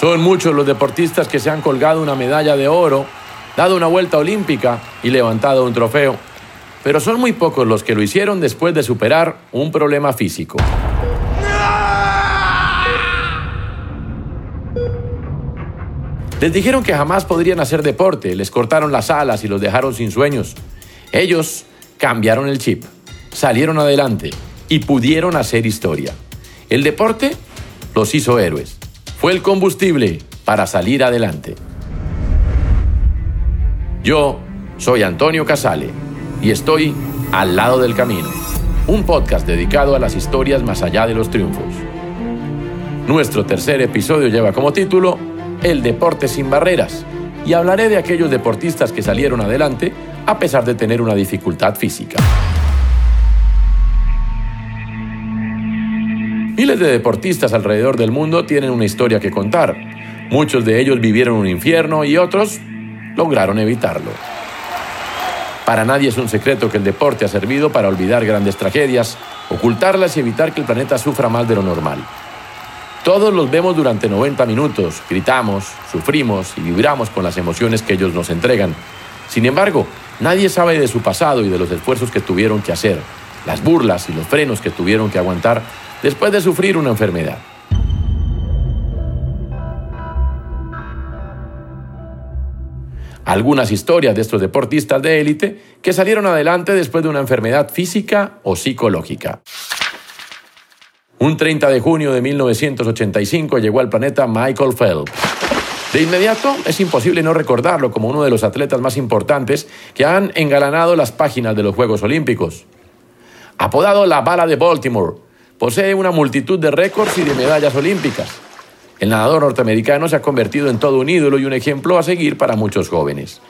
Son muchos los deportistas que se han colgado una medalla de oro, dado una vuelta olímpica y levantado un trofeo. Pero son muy pocos los que lo hicieron después de superar un problema físico. Les dijeron que jamás podrían hacer deporte, les cortaron las alas y los dejaron sin sueños. Ellos cambiaron el chip, salieron adelante y pudieron hacer historia. El deporte los hizo héroes. Fue el combustible para salir adelante. Yo soy Antonio Casale y estoy al lado del camino, un podcast dedicado a las historias más allá de los triunfos. Nuestro tercer episodio lleva como título El deporte sin barreras y hablaré de aquellos deportistas que salieron adelante a pesar de tener una dificultad física. Miles de deportistas alrededor del mundo tienen una historia que contar. Muchos de ellos vivieron un infierno y otros lograron evitarlo. Para nadie es un secreto que el deporte ha servido para olvidar grandes tragedias, ocultarlas y evitar que el planeta sufra más de lo normal. Todos los vemos durante 90 minutos, gritamos, sufrimos y vibramos con las emociones que ellos nos entregan. Sin embargo, nadie sabe de su pasado y de los esfuerzos que tuvieron que hacer, las burlas y los frenos que tuvieron que aguantar después de sufrir una enfermedad. Algunas historias de estos deportistas de élite que salieron adelante después de una enfermedad física o psicológica. Un 30 de junio de 1985 llegó al planeta Michael Phelps. De inmediato es imposible no recordarlo como uno de los atletas más importantes que han engalanado las páginas de los Juegos Olímpicos. Apodado la bala de Baltimore, posee una multitud de récords y de medallas olímpicas. El nadador norteamericano se ha convertido en todo un ídolo y un ejemplo a seguir para muchos jóvenes.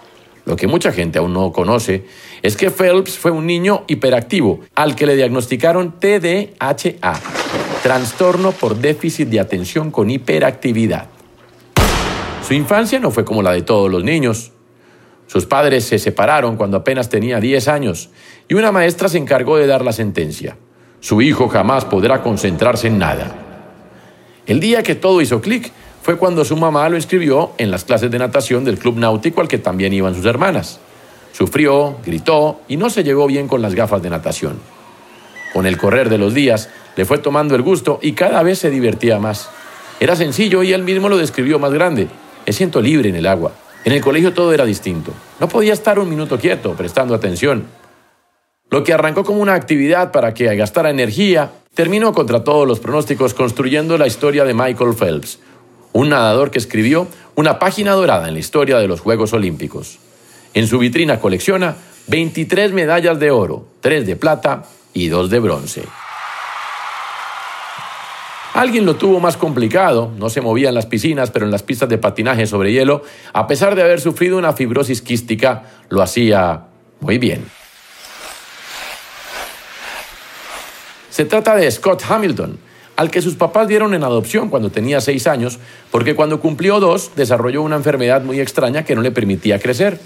Lo que mucha gente aún no conoce es que Phelps fue un niño hiperactivo al que le diagnosticaron TDAH, trastorno por déficit de atención con hiperactividad. Su infancia no fue como la de todos los niños. Sus padres se separaron cuando apenas tenía 10 años y una maestra se encargó de dar la sentencia. Su hijo jamás podrá concentrarse en nada. El día que todo hizo clic fue cuando su mamá lo inscribió en las clases de natación del club náutico al que también iban sus hermanas. Sufrió, gritó y no se llevó bien con las gafas de natación. Con el correr de los días le fue tomando el gusto y cada vez se divertía más. Era sencillo y él mismo lo describió más grande. Me siento libre en el agua. En el colegio todo era distinto. No podía estar un minuto quieto, prestando atención. Lo que arrancó como una actividad para que gastara energía, terminó contra todos los pronósticos construyendo la historia de Michael Phelps, un nadador que escribió una página dorada en la historia de los Juegos Olímpicos. En su vitrina colecciona 23 medallas de oro, 3 de plata y 2 de bronce. Alguien lo tuvo más complicado, no se movía en las piscinas, pero en las pistas de patinaje sobre hielo, a pesar de haber sufrido una fibrosis quística, lo hacía muy bien. Se trata de Scott Hamilton, al que sus papás dieron en adopción cuando tenía seis años, porque cuando cumplió dos desarrolló una enfermedad muy extraña que no le permitía crecer.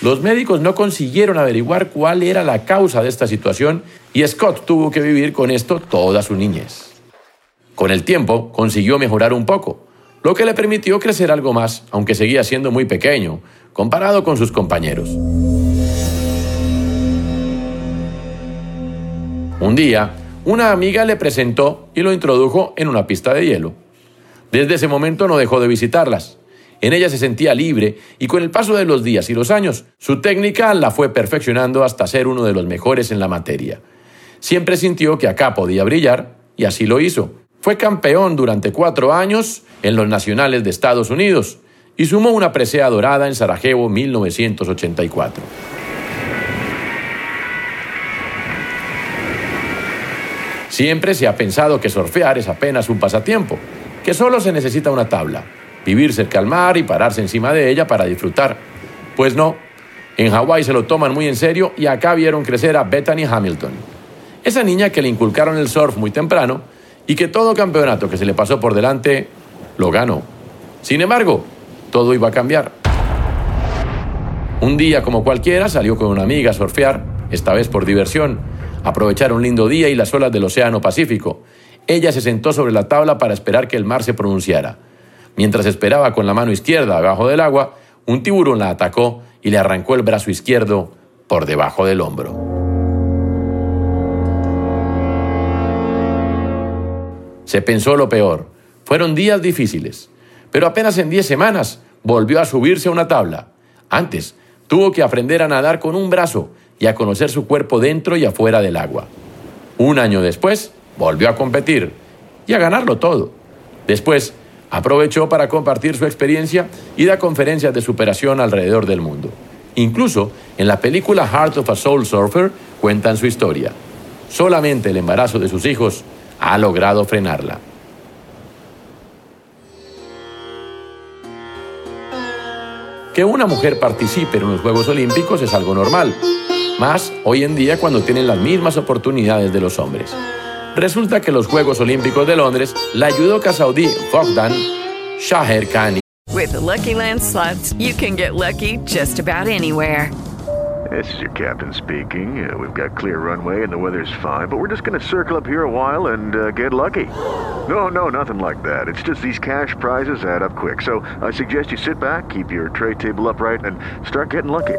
Los médicos no consiguieron averiguar cuál era la causa de esta situación y Scott tuvo que vivir con esto toda su niñez. Con el tiempo consiguió mejorar un poco, lo que le permitió crecer algo más, aunque seguía siendo muy pequeño, comparado con sus compañeros. Un día, una amiga le presentó y lo introdujo en una pista de hielo. Desde ese momento no dejó de visitarlas. En ella se sentía libre y con el paso de los días y los años, su técnica la fue perfeccionando hasta ser uno de los mejores en la materia. Siempre sintió que acá podía brillar y así lo hizo. Fue campeón durante cuatro años en los nacionales de Estados Unidos y sumó una presea dorada en Sarajevo 1984. Siempre se ha pensado que surfear es apenas un pasatiempo, que solo se necesita una tabla, vivir cerca al mar y pararse encima de ella para disfrutar. Pues no, en Hawái se lo toman muy en serio y acá vieron crecer a Bethany Hamilton. Esa niña que le inculcaron el surf muy temprano y que todo campeonato que se le pasó por delante lo ganó. Sin embargo, todo iba a cambiar. Un día como cualquiera salió con una amiga a surfear, esta vez por diversión, aprovechar un lindo día y las olas del Océano Pacífico. Ella se sentó sobre la tabla para esperar que el mar se pronunciara. Mientras esperaba con la mano izquierda abajo del agua, un tiburón la atacó y le arrancó el brazo izquierdo por debajo del hombro. Se pensó lo peor. Fueron días difíciles, pero apenas en 10 semanas volvió a subirse a una tabla. Antes, tuvo que aprender a nadar con un brazo y a conocer su cuerpo dentro y afuera del agua. Un año después, volvió a competir y a ganarlo todo. Después, Aprovechó para compartir su experiencia y da conferencias de superación alrededor del mundo. Incluso en la película Heart of a Soul Surfer cuentan su historia. Solamente el embarazo de sus hijos ha logrado frenarla. Que una mujer participe en los Juegos Olímpicos es algo normal, más hoy en día cuando tienen las mismas oportunidades de los hombres. Resulta que los Juegos Olímpicos de Londres la judoka saudí Fogdan Shaher Khani. With the Lucky Land slots, you can get lucky just about anywhere. This is your captain speaking. Uh, we've got clear runway and the weather's fine, but we're just going to circle up here a while and uh, get lucky. No, no, nothing like that. It's just these cash prizes add up quick. So I suggest you sit back, keep your tray table upright, and start getting lucky.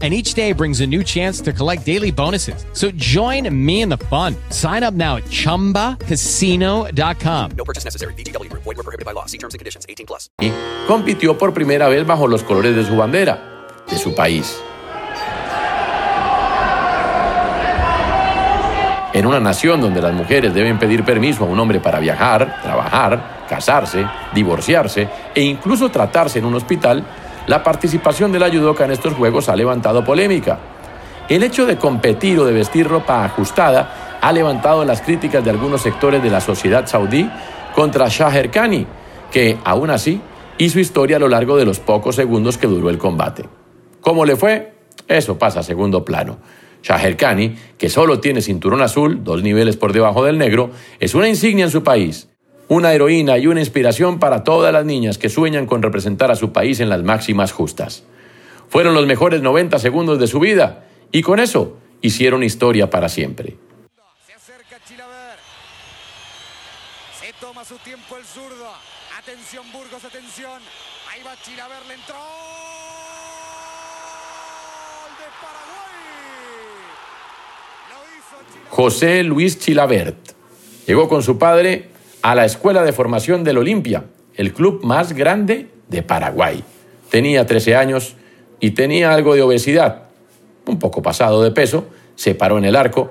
and each day brings a new chance to collect daily bonuses. So join me in the fun. Sign up now at ChumbaCasino.com. No purchase necessary. BGW. Void were prohibited by law. See terms and conditions. 18 plus. Y compitió por primera vez bajo los colores de su bandera, de su país. En una nación donde las mujeres deben pedir permiso a un hombre para viajar, trabajar, casarse, divorciarse e incluso tratarse en un hospital, la participación de la judoka en estos Juegos ha levantado polémica. El hecho de competir o de vestir ropa ajustada ha levantado las críticas de algunos sectores de la sociedad saudí contra Shaher Khani, que, aún así, hizo historia a lo largo de los pocos segundos que duró el combate. ¿Cómo le fue? Eso pasa a segundo plano. Shaher Khani, que solo tiene cinturón azul, dos niveles por debajo del negro, es una insignia en su país una heroína y una inspiración para todas las niñas que sueñan con representar a su país en las máximas justas. Fueron los mejores 90 segundos de su vida y con eso hicieron historia para siempre. Se acerca Chilaver. Se toma su tiempo el zurdo. Atención, Burgos, atención. Ahí va Chilaver, le entró. ¡Gol de Paraguay! Lo hizo Chilaver. José Luis Chilabert llegó con su padre a la Escuela de Formación del Olimpia, el club más grande de Paraguay. Tenía 13 años y tenía algo de obesidad, un poco pasado de peso, se paró en el arco,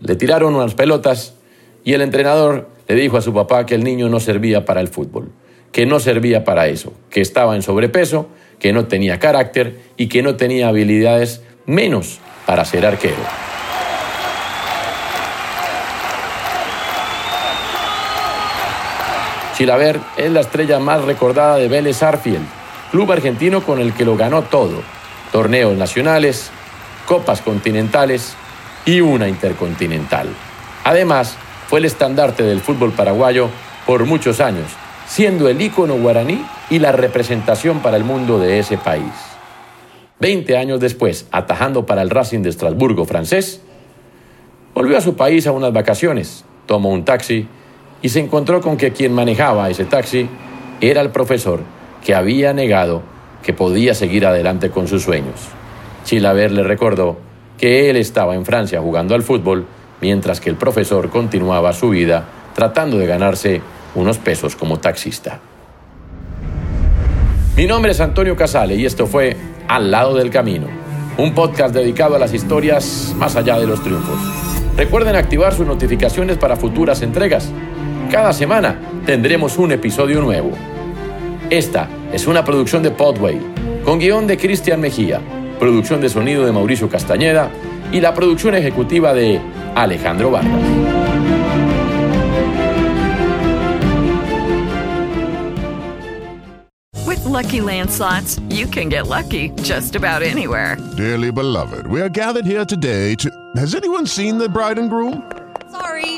le tiraron unas pelotas y el entrenador le dijo a su papá que el niño no servía para el fútbol, que no servía para eso, que estaba en sobrepeso, que no tenía carácter y que no tenía habilidades menos para ser arquero. Chilaver es la estrella más recordada de Vélez Arfield, club argentino con el que lo ganó todo. Torneos nacionales, copas continentales y una intercontinental. Además, fue el estandarte del fútbol paraguayo por muchos años, siendo el ícono guaraní y la representación para el mundo de ese país. Veinte años después, atajando para el Racing de Estrasburgo francés, volvió a su país a unas vacaciones, tomó un taxi y se encontró con que quien manejaba ese taxi era el profesor que había negado que podía seguir adelante con sus sueños. Chilaver le recordó que él estaba en Francia jugando al fútbol, mientras que el profesor continuaba su vida tratando de ganarse unos pesos como taxista. Mi nombre es Antonio Casale y esto fue Al lado del camino, un podcast dedicado a las historias más allá de los triunfos. Recuerden activar sus notificaciones para futuras entregas. Cada semana tendremos un episodio nuevo. Esta es una producción de Podway, con guion de Cristian Mejía, producción de sonido de Mauricio Castañeda y la producción ejecutiva de Alejandro Vargas. With Lucky Land slots, you can get lucky just about anywhere. Dearly beloved, we are gathered here today to. Has anyone seen the bride and groom? Sorry,